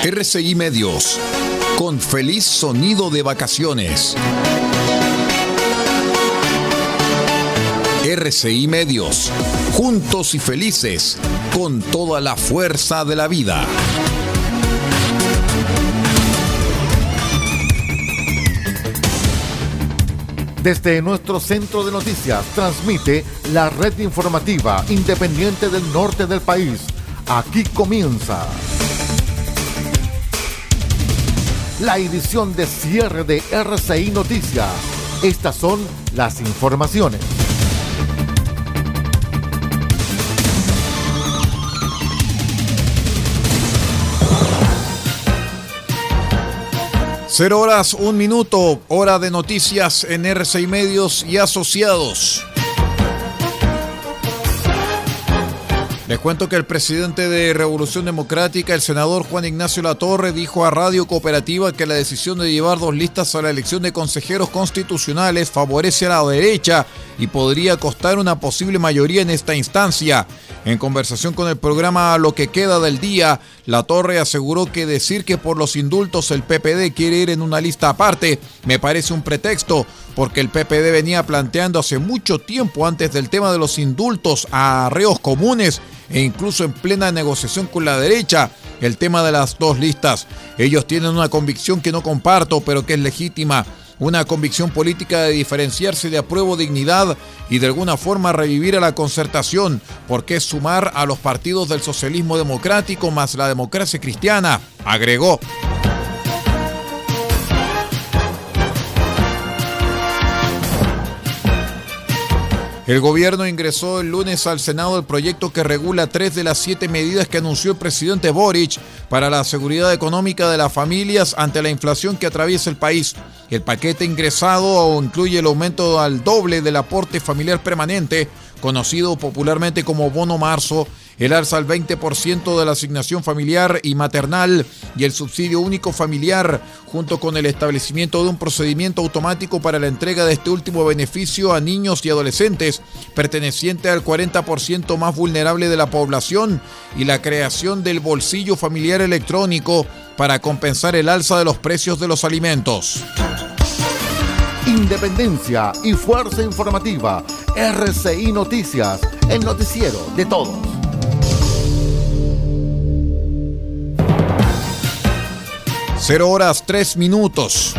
RCI Medios, con feliz sonido de vacaciones. RCI Medios, juntos y felices, con toda la fuerza de la vida. Desde nuestro centro de noticias transmite la red informativa independiente del norte del país. Aquí comienza la edición de cierre de RCI Noticias. Estas son las informaciones. Cero horas, un minuto, hora de noticias en RCI Medios y Asociados. Les cuento que el presidente de Revolución Democrática, el senador Juan Ignacio Latorre, dijo a Radio Cooperativa que la decisión de llevar dos listas a la elección de consejeros constitucionales favorece a la derecha y podría costar una posible mayoría en esta instancia. En conversación con el programa Lo que queda del día, Latorre aseguró que decir que por los indultos el PPD quiere ir en una lista aparte me parece un pretexto, porque el PPD venía planteando hace mucho tiempo antes del tema de los indultos a reos comunes e incluso en plena negociación con la derecha el tema de las dos listas. Ellos tienen una convicción que no comparto, pero que es legítima. Una convicción política de diferenciarse de apruebo dignidad y de alguna forma revivir a la concertación, porque es sumar a los partidos del socialismo democrático más la democracia cristiana, agregó. El gobierno ingresó el lunes al Senado el proyecto que regula tres de las siete medidas que anunció el presidente Boric para la seguridad económica de las familias ante la inflación que atraviesa el país. El paquete ingresado incluye el aumento al doble del aporte familiar permanente, conocido popularmente como bono marzo, el alza al 20% de la asignación familiar y maternal y el subsidio único familiar, junto con el establecimiento de un procedimiento automático para la entrega de este último beneficio a niños y adolescentes, perteneciente al 40% más vulnerable de la población, y la creación del bolsillo familiar electrónico para compensar el alza de los precios de los alimentos. Independencia y fuerza informativa. RCI Noticias, el noticiero de todos. Cero horas, tres minutos.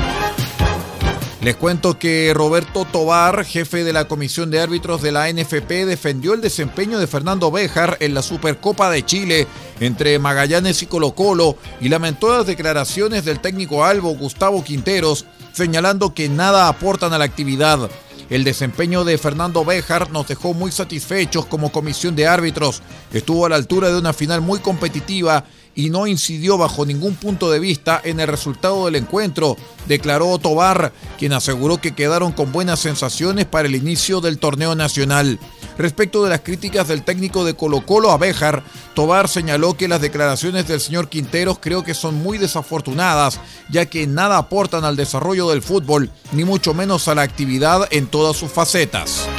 Les cuento que Roberto Tobar, jefe de la Comisión de Árbitros de la NFP, defendió el desempeño de Fernando Béjar en la Supercopa de Chile entre Magallanes y Colo Colo y lamentó las declaraciones del técnico Albo Gustavo Quinteros, señalando que nada aportan a la actividad. El desempeño de Fernando Béjar nos dejó muy satisfechos como comisión de árbitros. Estuvo a la altura de una final muy competitiva y no incidió bajo ningún punto de vista en el resultado del encuentro, declaró Tobar, quien aseguró que quedaron con buenas sensaciones para el inicio del torneo nacional. Respecto de las críticas del técnico de Colo Colo a Béjar, Tobar señaló que las declaraciones del señor Quinteros creo que son muy desafortunadas, ya que nada aportan al desarrollo del fútbol, ni mucho menos a la actividad en todas sus facetas.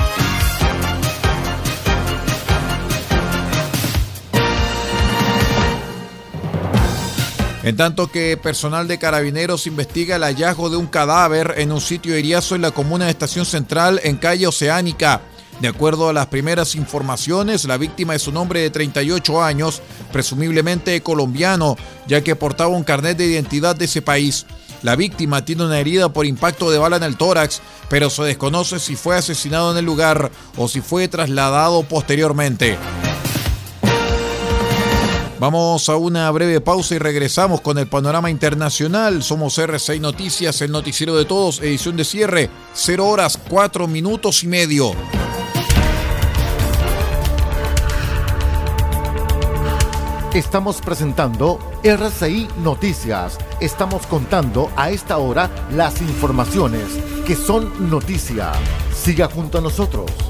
En tanto que personal de carabineros investiga el hallazgo de un cadáver en un sitio eriazo en la comuna de Estación Central en calle Oceánica. De acuerdo a las primeras informaciones, la víctima es un hombre de 38 años, presumiblemente colombiano, ya que portaba un carnet de identidad de ese país. La víctima tiene una herida por impacto de bala en el tórax, pero se desconoce si fue asesinado en el lugar o si fue trasladado posteriormente. Vamos a una breve pausa y regresamos con el panorama internacional. Somos R6 Noticias, el noticiero de todos, edición de cierre, 0 horas 4 minutos y medio. Estamos presentando RCI Noticias. Estamos contando a esta hora las informaciones que son noticia. Siga junto a nosotros.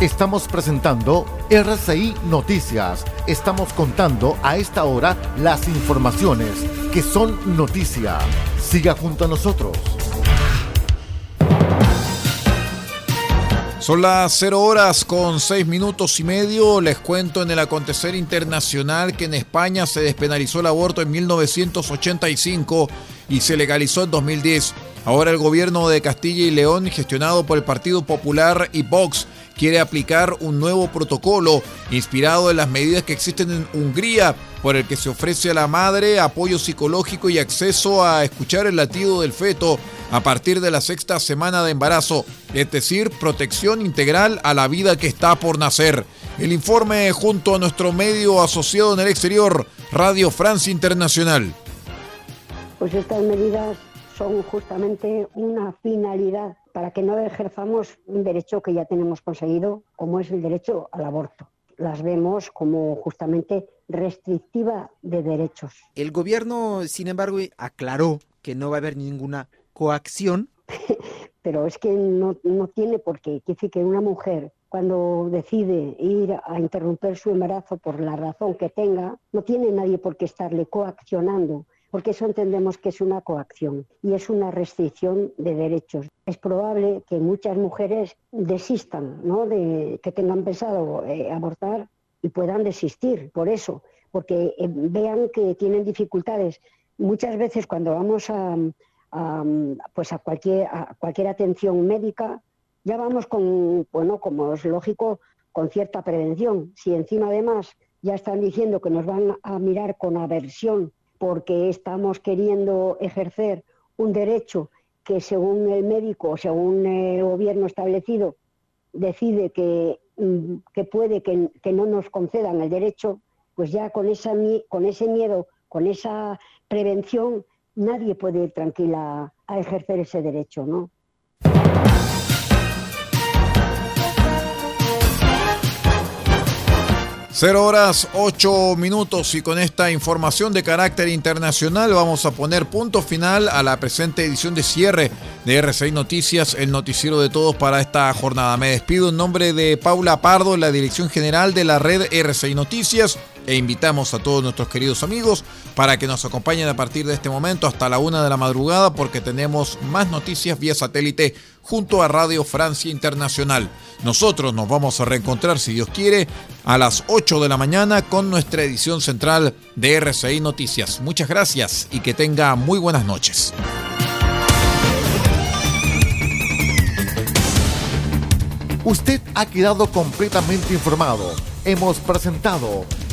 Estamos presentando RCI Noticias. Estamos contando a esta hora las informaciones que son noticia. Siga junto a nosotros. Son las 0 horas con 6 minutos y medio. Les cuento en el acontecer internacional que en España se despenalizó el aborto en 1985 y se legalizó en 2010. Ahora el gobierno de Castilla y León, gestionado por el Partido Popular y Vox, quiere aplicar un nuevo protocolo inspirado en las medidas que existen en Hungría, por el que se ofrece a la madre apoyo psicológico y acceso a escuchar el latido del feto a partir de la sexta semana de embarazo, es decir, protección integral a la vida que está por nacer. El informe junto a nuestro medio asociado en el exterior, Radio Francia Internacional. Pues estas medidas son justamente una finalidad para que no ejerzamos un derecho que ya tenemos conseguido, como es el derecho al aborto. Las vemos como justamente restrictiva de derechos. El gobierno, sin embargo, aclaró que no va a haber ninguna coacción. Pero es que no, no tiene por qué. Quiere decir que una mujer cuando decide ir a interrumpir su embarazo por la razón que tenga, no tiene nadie por qué estarle coaccionando porque eso entendemos que es una coacción y es una restricción de derechos. Es probable que muchas mujeres desistan, ¿no? de que tengan pensado eh, abortar y puedan desistir por eso, porque eh, vean que tienen dificultades. Muchas veces cuando vamos a, pues a cualquier, a cualquier atención médica, ya vamos con, bueno, como es lógico, con cierta prevención. Si encima además ya están diciendo que nos van a mirar con aversión porque estamos queriendo ejercer un derecho que según el médico, según el gobierno establecido, decide que, mm, que puede que, que, no nos concedan el derecho, pues ya con, esa, con ese miedo, con esa prevención, nadie puede ir tranquila a ejercer ese derecho, ¿no? Cero horas, ocho minutos y con esta información de carácter internacional vamos a poner punto final a la presente edición de cierre de R6 Noticias, el noticiero de todos para esta jornada. Me despido en nombre de Paula Pardo, la dirección general de la red R6 Noticias e invitamos a todos nuestros queridos amigos para que nos acompañen a partir de este momento hasta la una de la madrugada porque tenemos más noticias vía satélite junto a Radio Francia Internacional. Nosotros nos vamos a reencontrar, si Dios quiere, a las 8 de la mañana con nuestra edición central de RCI Noticias. Muchas gracias y que tenga muy buenas noches. Usted ha quedado completamente informado. Hemos presentado